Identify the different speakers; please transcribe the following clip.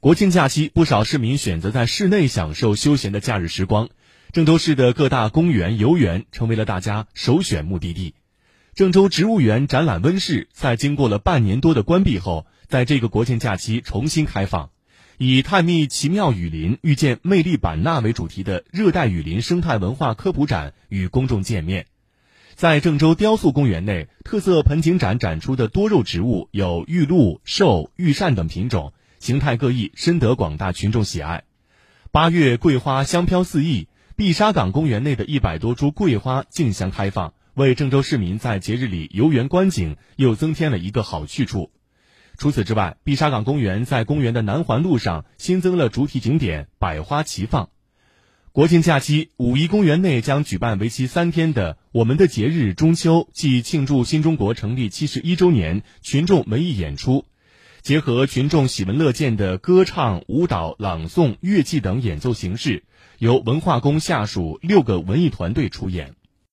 Speaker 1: 国庆假期，不少市民选择在室内享受休闲的假日时光。郑州市的各大公园、游园成为了大家首选目的地。郑州植物园展览温室在经过了半年多的关闭后，在这个国庆假期重新开放，以“探秘奇妙雨林，遇见魅力版纳”为主题的热带雨林生态文化科普展与公众见面。在郑州雕塑公园内，特色盆景展展出的多肉植物有玉露、寿、玉扇等品种。形态各异，深得广大群众喜爱。八月桂花香飘四溢，碧沙岗公园内的一百多株桂花竞相开放，为郑州市民在节日里游园观景又增添了一个好去处。除此之外，碧沙岗公园在公园的南环路上新增了主题景点百花齐放。国庆假期，五一公园内将举办为期三天的“我们的节日中秋”暨庆祝新中国成立七十一周年群众文艺演出。结合群众喜闻乐见的歌唱、舞蹈、朗诵、乐器等演奏形式，由文化宫下属六个文艺团队出演。